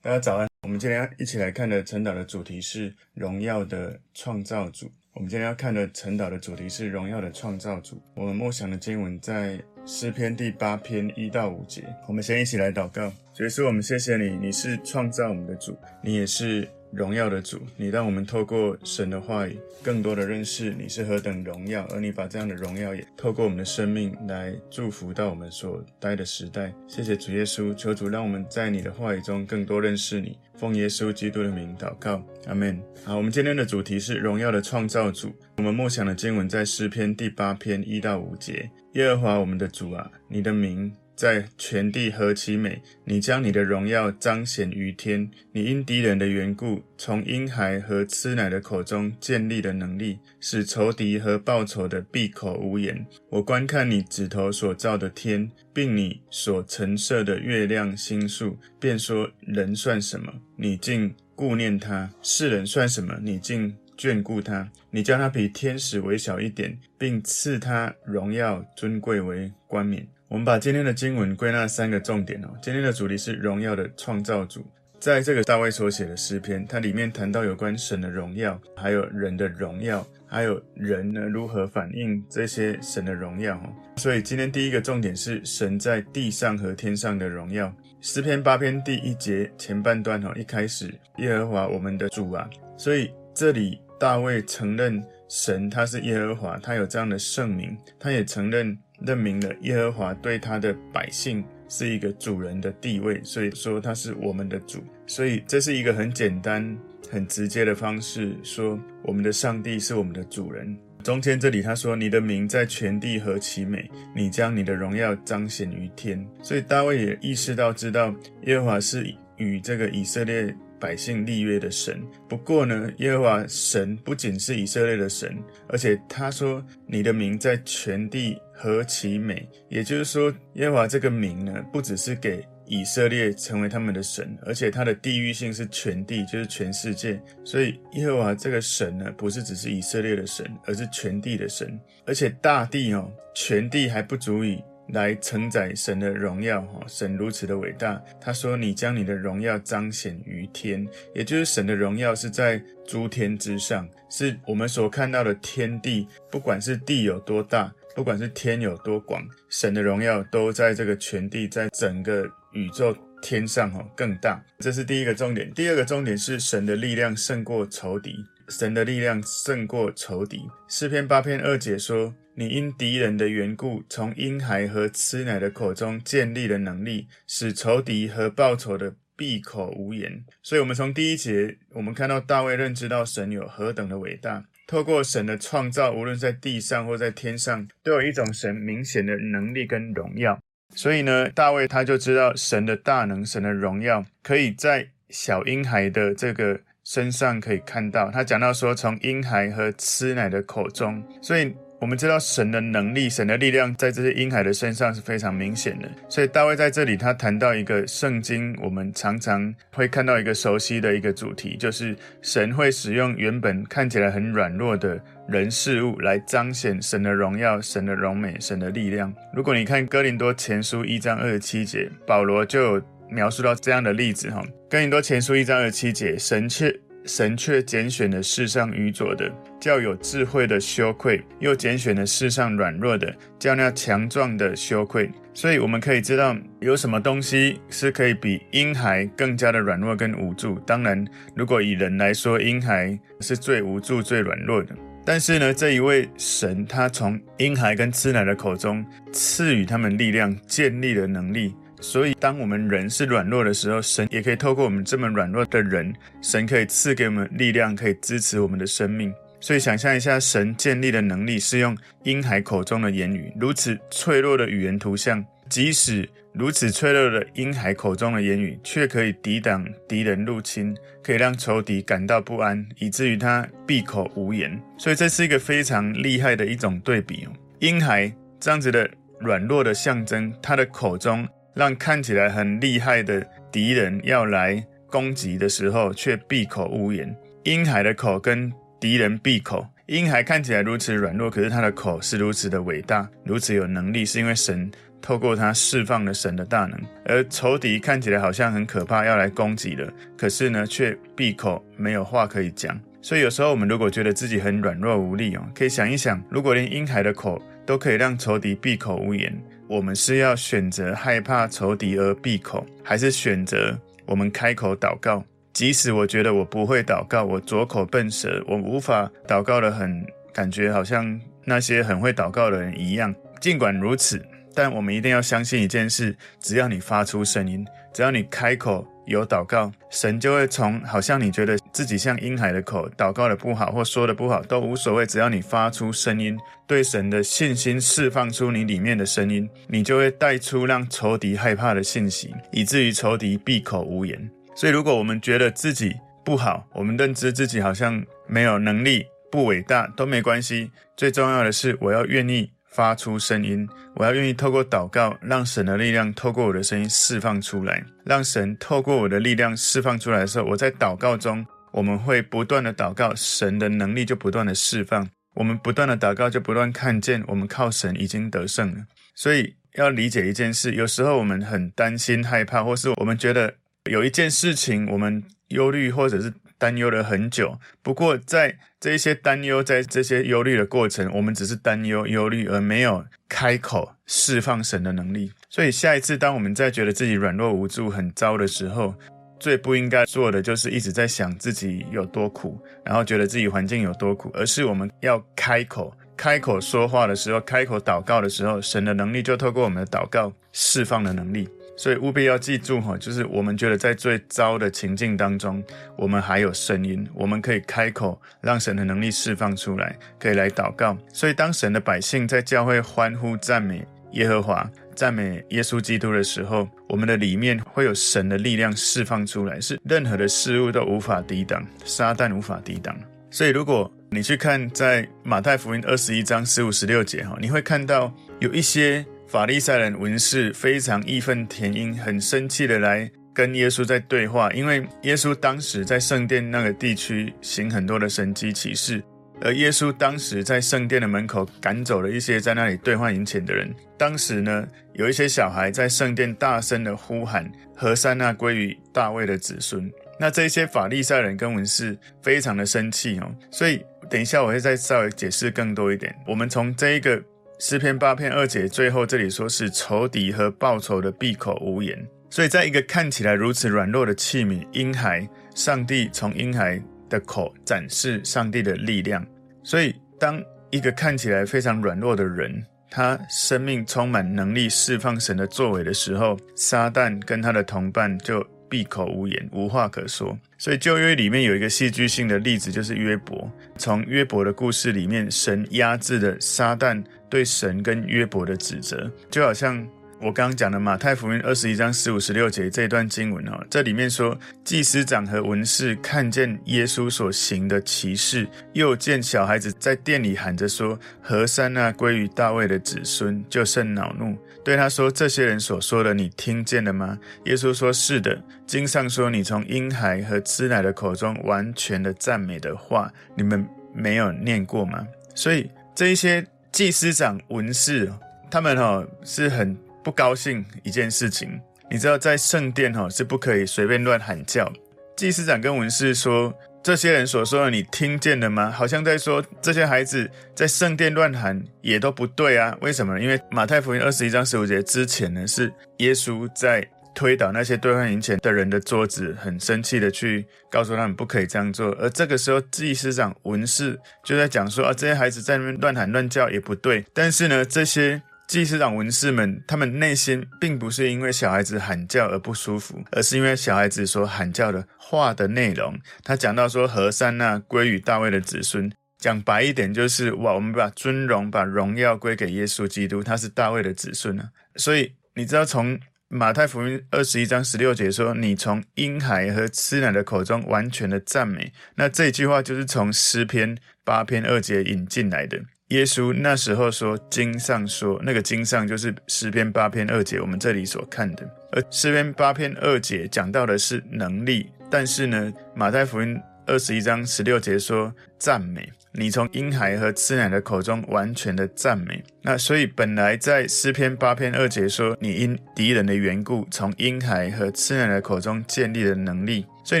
大家早安。我们今天一起来看的晨导的主题是荣耀的创造主。我们今天要看的晨导的主题是荣耀的创造主。我们默想的经文在诗篇第八篇一到五节。我们先一起来祷告。主耶稣，我们谢谢你，你是创造我们的主，你也是。荣耀的主，你让我们透过神的话语，更多的认识你是何等荣耀，而你把这样的荣耀也透过我们的生命来祝福到我们所待的时代。谢谢主耶稣，求主让我们在你的话语中更多认识你。奉耶稣基督的名祷告，阿门。好，我们今天的主题是荣耀的创造主。我们默想的经文在诗篇第八篇一到五节。耶和华我们的主啊，你的名。在全地何其美！你将你的荣耀彰显于天。你因敌人的缘故，从婴孩和吃奶的口中建立的能力，使仇敌和报仇的闭口无言。我观看你指头所造的天，并你所陈设的月亮星宿，便说：人算什么？你竟顾念他；世人算什么？你竟眷顾他。你叫他比天使微小一点，并赐他荣耀尊贵为冠冕。我们把今天的经文归纳三个重点哦。今天的主题是荣耀的创造主，在这个大卫所写的诗篇，它里面谈到有关神的荣耀，还有人的荣耀，还有人呢如何反映这些神的荣耀哦。所以今天第一个重点是神在地上和天上的荣耀。诗篇八篇第一节前半段哦，一开始耶和华我们的主啊，所以这里大卫承认神他是耶和华，他有这样的圣名，他也承认。认明了耶和华对他的百姓是一个主人的地位，所以说他是我们的主。所以这是一个很简单、很直接的方式，说我们的上帝是我们的主人。中间这里他说：“你的名在全地何其美，你将你的荣耀彰显于天。”所以大卫也意识到，知道耶和华是与这个以色列。百姓立约的神。不过呢，耶和华神不仅是以色列的神，而且他说：“你的名在全地何其美。”也就是说，耶和华这个名呢，不只是给以色列成为他们的神，而且他的地域性是全地，就是全世界。所以，耶和华这个神呢，不是只是以色列的神，而是全地的神。而且大地哦，全地还不足以。来承载神的荣耀，哈！神如此的伟大。他说：“你将你的荣耀彰显于天，也就是神的荣耀是在诸天之上，是我们所看到的天地，不管是地有多大，不管是天有多广，神的荣耀都在这个全地，在整个宇宙天上，哈，更大。这是第一个重点。第二个重点是神的力量胜过仇敌，神的力量胜过仇敌。诗篇八篇二节说。你因敌人的缘故，从婴孩和吃奶的口中建立了能力，使仇敌和报仇的闭口无言。所以，我们从第一节，我们看到大卫认知到神有何等的伟大。透过神的创造，无论在地上或在天上，都有一种神明显的能力跟荣耀。所以呢，大卫他就知道神的大能、神的荣耀，可以在小婴孩的这个身上可以看到。他讲到说，从婴孩和吃奶的口中，所以。我们知道神的能力、神的力量在这些婴孩的身上是非常明显的，所以大卫在这里他谈到一个圣经，我们常常会看到一个熟悉的一个主题，就是神会使用原本看起来很软弱的人事物来彰显神的荣耀、神的荣美、神的力量。如果你看哥林多前书一章二十七节，保罗就有描述到这样的例子哈。哥林多前书一章二十七节，神却。神却拣选了世上愚拙的，叫有智慧的羞愧；又拣选了世上软弱的，叫那强壮的羞愧。所以我们可以知道，有什么东西是可以比婴孩更加的软弱跟无助。当然，如果以人来说，婴孩是最无助、最软弱的。但是呢，这一位神，他从婴孩跟吃奶的口中赐予他们力量，建立了能力。所以，当我们人是软弱的时候，神也可以透过我们这么软弱的人，神可以赐给我们力量，可以支持我们的生命。所以，想象一下，神建立的能力是用婴孩口中的言语，如此脆弱的语言图像，即使如此脆弱的婴孩口中的言语，却可以抵挡敌人入侵，可以让仇敌感到不安，以至于他闭口无言。所以，这是一个非常厉害的一种对比哦。婴孩这样子的软弱的象征，他的口中。让看起来很厉害的敌人要来攻击的时候，却闭口无言。婴孩的口跟敌人闭口，婴孩看起来如此软弱，可是他的口是如此的伟大，如此有能力，是因为神透过他释放了神的大能。而仇敌看起来好像很可怕，要来攻击了，可是呢，却闭口没有话可以讲。所以有时候我们如果觉得自己很软弱无力哦，可以想一想，如果连婴孩的口都可以让仇敌闭口无言，我们是要选择害怕仇敌而闭口，还是选择我们开口祷告？即使我觉得我不会祷告，我左口笨舌，我无法祷告的很，感觉好像那些很会祷告的人一样。尽管如此，但我们一定要相信一件事：只要你发出声音，只要你开口。有祷告，神就会从好像你觉得自己像婴孩的口，祷告的不好或说的不好都无所谓，只要你发出声音，对神的信心释放出你里面的声音，你就会带出让仇敌害怕的信息，以至于仇敌闭口无言。所以，如果我们觉得自己不好，我们认知自己好像没有能力、不伟大都没关系，最重要的是我要愿意。发出声音，我要愿意透过祷告，让神的力量透过我的声音释放出来，让神透过我的力量释放出来的时候，我在祷告中，我们会不断的祷告，神的能力就不断的释放，我们不断的祷告，就不断看见我们靠神已经得胜了。所以要理解一件事，有时候我们很担心、害怕，或是我们觉得有一件事情我们 忧虑，或者是。担忧了很久，不过在这些担忧、在这些忧虑的过程，我们只是担忧、忧虑，而没有开口释放神的能力。所以下一次，当我们在觉得自己软弱无助、很糟的时候，最不应该做的就是一直在想自己有多苦，然后觉得自己环境有多苦，而是我们要开口、开口说话的时候，开口祷告的时候，神的能力就透过我们的祷告释放的能力。所以务必要记住哈，就是我们觉得在最糟的情境当中，我们还有声音，我们可以开口，让神的能力释放出来，可以来祷告。所以当神的百姓在教会欢呼赞美耶和华、赞美耶稣基督的时候，我们的里面会有神的力量释放出来，是任何的事物都无法抵挡，撒旦无法抵挡。所以如果你去看在马太福音二十一章十五十六节哈，你会看到有一些。法利赛人文士非常义愤填膺，很生气的来跟耶稣在对话，因为耶稣当时在圣殿那个地区行很多的神迹奇事，而耶稣当时在圣殿的门口赶走了一些在那里兑换银钱的人。当时呢，有一些小孩在圣殿大声的呼喊：“何塞那归于大卫的子孙。”那这些法利赛人跟文士非常的生气哦，所以等一下我会再稍微解释更多一点。我们从这一个。诗篇八篇二节，最后这里说是仇敌和报仇的闭口无言。所以，在一个看起来如此软弱的器皿——婴孩，上帝从婴孩的口展示上帝的力量。所以，当一个看起来非常软弱的人，他生命充满能力释放神的作为的时候，撒旦跟他的同伴就闭口无言，无话可说。所以旧约里面有一个戏剧性的例子，就是约伯。从约伯的故事里面，神压制了撒旦对神跟约伯的指责，就好像。我刚刚讲的马太福音二十一章十五十六节这一段经文哦，这里面说，祭司长和文士看见耶稣所行的奇事，又见小孩子在殿里喊着说：“和散那归于大卫的子孙”，就甚恼怒，对他说：“这些人所说的，你听见了吗？”耶稣说：“是的。经上说，你从婴孩和吃奶的口中完全的赞美的话，你们没有念过吗？”所以这一些祭司长、文士，他们哦是很。不高兴一件事情，你知道在圣殿哈是不可以随便乱喊叫。祭司长跟文士说：“这些人所说的，你听见了吗？”好像在说这些孩子在圣殿乱喊也都不对啊。为什么呢？因为马太福音二十一章十五节之前呢，是耶稣在推倒那些兑换银钱的人的桌子，很生气的去告诉他们不可以这样做。而这个时候，祭司长、文士就在讲说：“啊，这些孩子在那边乱喊乱叫也不对。”但是呢，这些。祭司长、文士们，他们内心并不是因为小孩子喊叫而不舒服，而是因为小孩子所喊叫的话的内容。他讲到说：“和散那归于大卫的子孙。”讲白一点，就是哇，我们把尊荣、把荣耀归给耶稣基督，他是大卫的子孙啊。所以你知道，从马太福音二十一章十六节说：“你从婴孩和吃奶的口中完全的赞美。”那这句话就是从诗篇八篇二节引进来的。耶稣那时候说：“经上说，那个经上就是诗篇八篇二节，我们这里所看的。而诗篇八篇二节讲到的是能力，但是呢，马太福音二十一章十六节说赞美。你从婴孩和吃奶的口中完全的赞美，那所以本来在诗篇八篇二节说，你因敌人的缘故，从婴孩和吃奶的口中建立了能力。所以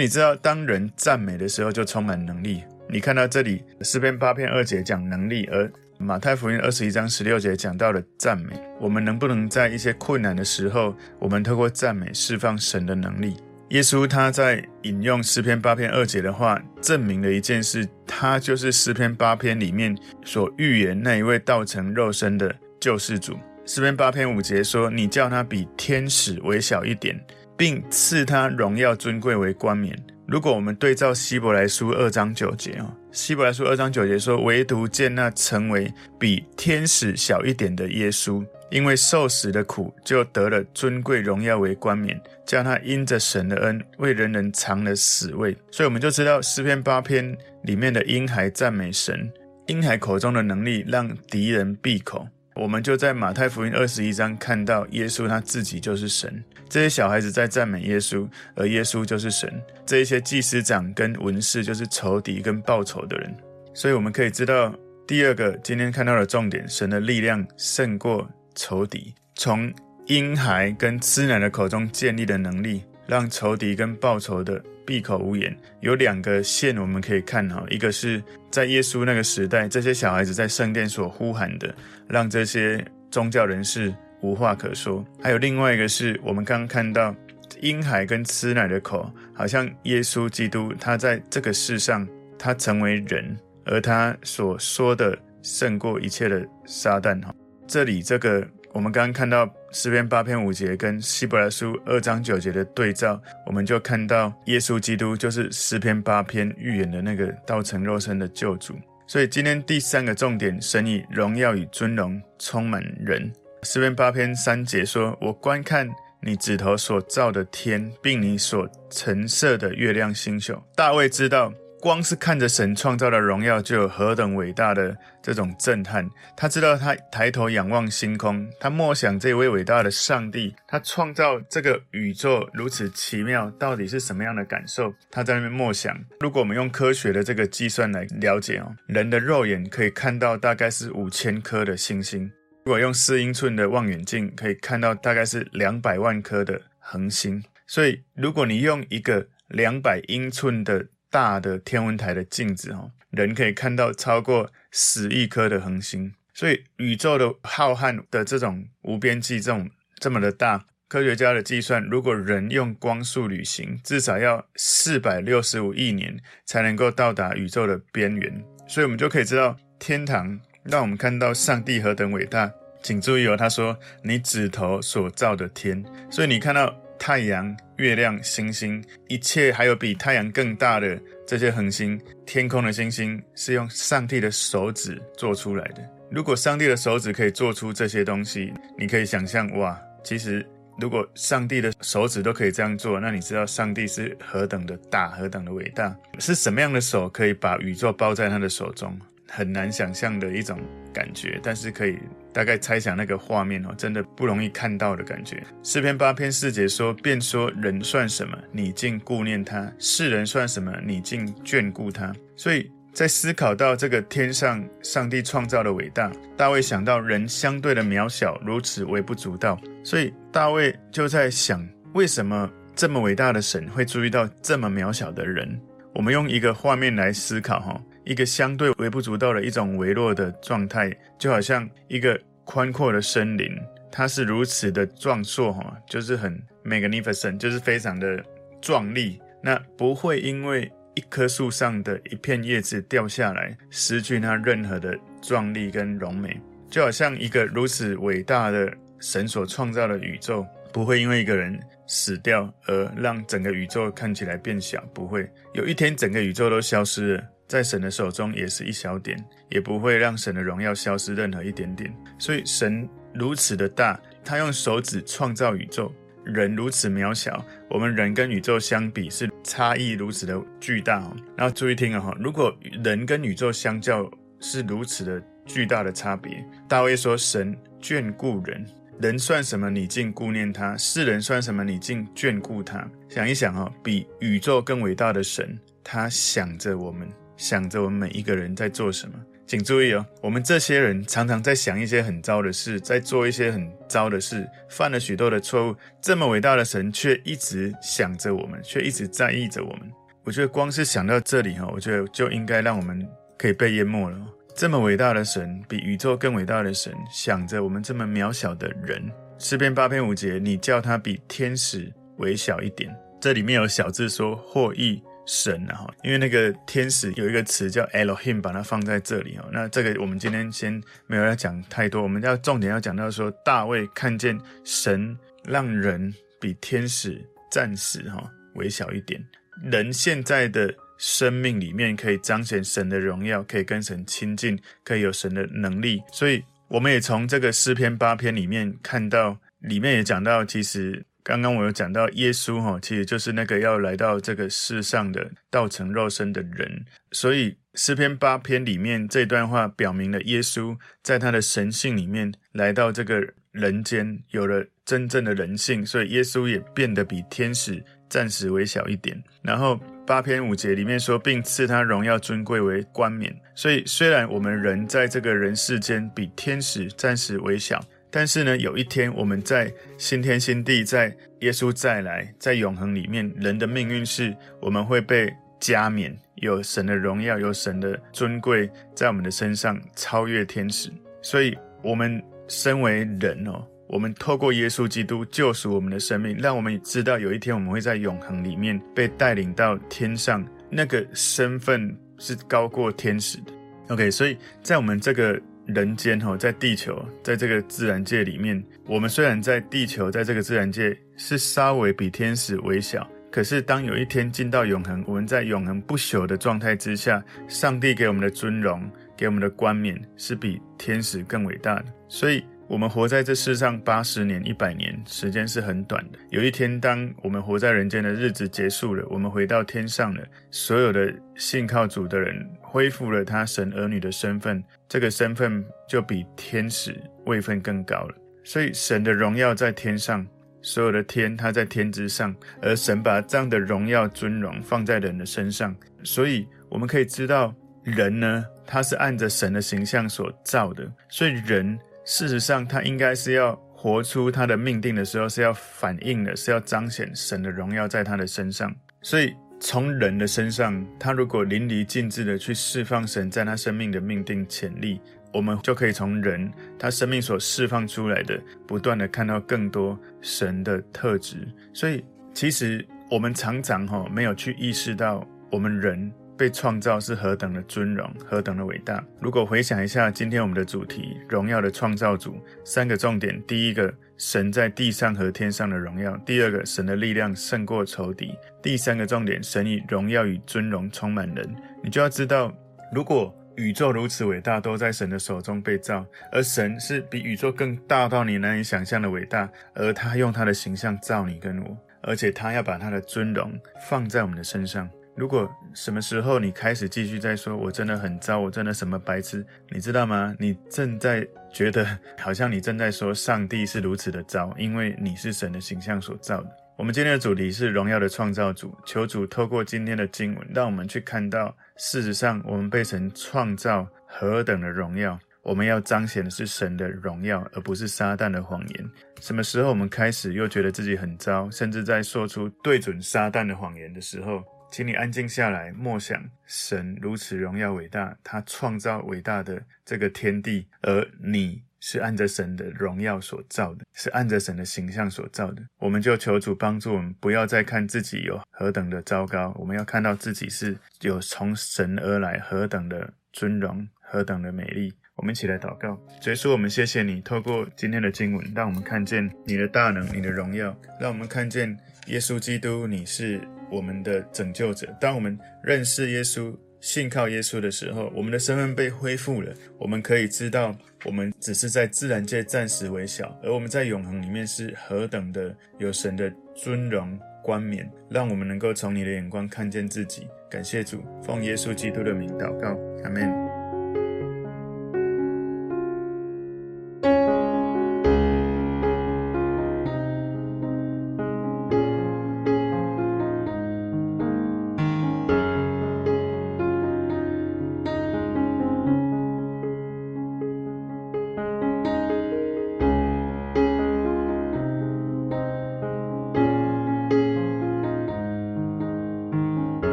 你知道，当人赞美的时候，就充满能力。你看到这里诗篇八篇二节讲能力，而马太福音二十一章十六节讲到了赞美。我们能不能在一些困难的时候，我们透过赞美释放神的能力？耶稣他在引用诗篇八篇二节的话，证明了一件事，他就是诗篇八篇里面所预言那一位道成肉身的救世主。诗篇八篇五节说：“你叫他比天使微小一点，并赐他荣耀尊贵为冠冕。”如果我们对照希伯来书二章九节啊，希伯来书二章九节说：“唯独见那成为比天使小一点的耶稣。”因为受死的苦，就得了尊贵荣耀为冠冕，叫他因着神的恩，为人人尝了死味。所以我们就知道诗篇八篇里面的婴孩赞美神，婴孩口中的能力让敌人闭口。我们就在马太福音二十一章看到耶稣他自己就是神，这些小孩子在赞美耶稣，而耶稣就是神。这一些祭司长跟文士就是仇敌跟报仇的人。所以我们可以知道第二个今天看到的重点，神的力量胜过。仇敌从婴孩跟吃奶的口中建立的能力，让仇敌跟报仇的闭口无言。有两个线我们可以看哈，一个是在耶稣那个时代，这些小孩子在圣殿所呼喊的，让这些宗教人士无话可说；还有另外一个是我们刚刚看到婴孩跟吃奶的口，好像耶稣基督他在这个世上他成为人，而他所说的胜过一切的撒旦哈。这里这个，我们刚刚看到诗篇八篇五节跟希伯来书二章九节的对照，我们就看到耶稣基督就是诗篇八篇预言的那个道成肉身的救主。所以今天第三个重点，神以荣耀与尊荣充满人。诗篇八篇三节说：“我观看你指头所造的天，并你所陈设的月亮星宿。”大卫知道。光是看着神创造的荣耀，就有何等伟大的这种震撼。他知道，他抬头仰望星空，他默想这位伟大的上帝，他创造这个宇宙如此奇妙，到底是什么样的感受？他在那边默想。如果我们用科学的这个计算来了解哦，人的肉眼可以看到大概是五千颗的星星，如果用四英寸的望远镜，可以看到大概是两百万颗的恒星。所以，如果你用一个两百英寸的大的天文台的镜子，哦，人可以看到超过十亿颗的恒星，所以宇宙的浩瀚的这种无边际，这种这么的大，科学家的计算，如果人用光速旅行，至少要四百六十五亿年才能够到达宇宙的边缘，所以我们就可以知道天堂让我们看到上帝何等伟大。请注意哦，他说你指头所造的天，所以你看到。太阳、月亮、星星，一切还有比太阳更大的这些恒星，天空的星星是用上帝的手指做出来的。如果上帝的手指可以做出这些东西，你可以想象哇，其实如果上帝的手指都可以这样做，那你知道上帝是何等的大，何等的伟大？是什么样的手可以把宇宙包在他的手中？很难想象的一种感觉，但是可以大概猜想那个画面哦，真的不容易看到的感觉。诗篇八篇四节说：“便说人算什么，你竟顾念他；世人算什么，你竟眷顾他。”所以在思考到这个天上上帝创造的伟大，大卫想到人相对的渺小，如此微不足道，所以大卫就在想：为什么这么伟大的神会注意到这么渺小的人？我们用一个画面来思考哈。一个相对微不足道的一种微弱的状态，就好像一个宽阔的森林，它是如此的壮硕哈，就是很 magnificent，就是非常的壮丽。那不会因为一棵树上的一片叶子掉下来，失去它任何的壮丽跟荣美。就好像一个如此伟大的神所创造的宇宙，不会因为一个人死掉而让整个宇宙看起来变小，不会有一天整个宇宙都消失了。在神的手中也是一小点，也不会让神的荣耀消失任何一点点。所以神如此的大，他用手指创造宇宙，人如此渺小，我们人跟宇宙相比是差异如此的巨大。然后注意听啊哈，如果人跟宇宙相较是如此的巨大的差别，大卫说神眷顾人，人算什么？你竟顾念他；世人算什么？你竟眷顾他。想一想哦，比宇宙更伟大的神，他想着我们，想着我们每一个人在做什么。请注意哦，我们这些人常常在想一些很糟的事，在做一些很糟的事，犯了许多的错误。这么伟大的神却一直想着我们，却一直在意着我们。我觉得光是想到这里哈，我觉得就应该让我们可以被淹没了。这么伟大的神，比宇宙更伟大的神，想着我们这么渺小的人。诗篇八篇五节，你叫他比天使微小一点。这里面有小字说获益。神啊，因为那个天使有一个词叫 Elohim，把它放在这里哦。那这个我们今天先没有要讲太多，我们要重点要讲到说，大卫看见神让人比天使暂时哈微小一点。人现在的生命里面可以彰显神的荣耀，可以跟神亲近，可以有神的能力。所以我们也从这个诗篇八篇里面看到，里面也讲到，其实。刚刚我有讲到耶稣哈，其实就是那个要来到这个世上的道成肉身的人，所以诗篇八篇里面这段话表明了耶稣在他的神性里面来到这个人间，有了真正的人性，所以耶稣也变得比天使暂时微小一点。然后八篇五节里面说，并赐他荣耀尊贵为冠冕。所以虽然我们人在这个人世间比天使暂时微小。但是呢，有一天我们在新天新地，在耶稣再来，在永恒里面，人的命运是我们会被加冕，有神的荣耀，有神的尊贵在我们的身上，超越天使。所以，我们身为人哦，我们透过耶稣基督救赎我们的生命，让我们知道有一天我们会在永恒里面被带领到天上，那个身份是高过天使的。OK，所以在我们这个。人间吼，在地球，在这个自然界里面，我们虽然在地球，在这个自然界是稍微比天使微小，可是当有一天进到永恒，我们在永恒不朽的状态之下，上帝给我们的尊荣，给我们的冠冕，是比天使更伟大的。所以，我们活在这世上八十年、一百年，时间是很短的。有一天，当我们活在人间的日子结束了，我们回到天上了，所有的信靠主的人。恢复了他神儿女的身份，这个身份就比天使位分更高了。所以神的荣耀在天上，所有的天他在天之上，而神把这样的荣耀尊荣放在人的身上。所以我们可以知道，人呢，他是按着神的形象所造的。所以人事实上他应该是要活出他的命定的时候，是要反映的，是要彰显神的荣耀在他的身上。所以。从人的身上，他如果淋漓尽致的去释放神在他生命的命定潜力，我们就可以从人他生命所释放出来的，不断的看到更多神的特质。所以，其实我们常常哈没有去意识到，我们人被创造是何等的尊荣，何等的伟大。如果回想一下今天我们的主题——荣耀的创造主，三个重点：第一个。神在地上和天上的荣耀。第二个，神的力量胜过仇敌。第三个重点，神以荣耀与尊荣充满人。你就要知道，如果宇宙如此伟大，都在神的手中被造，而神是比宇宙更大到你难以想象的伟大，而他用他的形象造你跟我，而且他要把他的尊荣放在我们的身上。如果什么时候你开始继续在说“我真的很糟，我真的什么白痴”，你知道吗？你正在觉得好像你正在说上帝是如此的糟，因为你是神的形象所造的。我们今天的主题是荣耀的创造主，求主透过今天的经文，让我们去看到，事实上我们被神创造何等的荣耀。我们要彰显的是神的荣耀，而不是撒旦的谎言。什么时候我们开始又觉得自己很糟，甚至在说出对准撒旦的谎言的时候？请你安静下来，默想神如此荣耀伟大，他创造伟大的这个天地，而你是按着神的荣耀所造的，是按着神的形象所造的。我们就求主帮助我们，不要再看自己有何等的糟糕，我们要看到自己是有从神而来何等的尊荣，何等的美丽。我们一起来祷告，主耶稣，我们谢谢你，透过今天的经文，让我们看见你的大能，你的荣耀，让我们看见耶稣基督，你是。我们的拯救者。当我们认识耶稣、信靠耶稣的时候，我们的身份被恢复了。我们可以知道，我们只是在自然界暂时微小，而我们在永恒里面是何等的有神的尊荣冠冕，让我们能够从你的眼光看见自己。感谢主，奉耶稣基督的名祷告，阿门。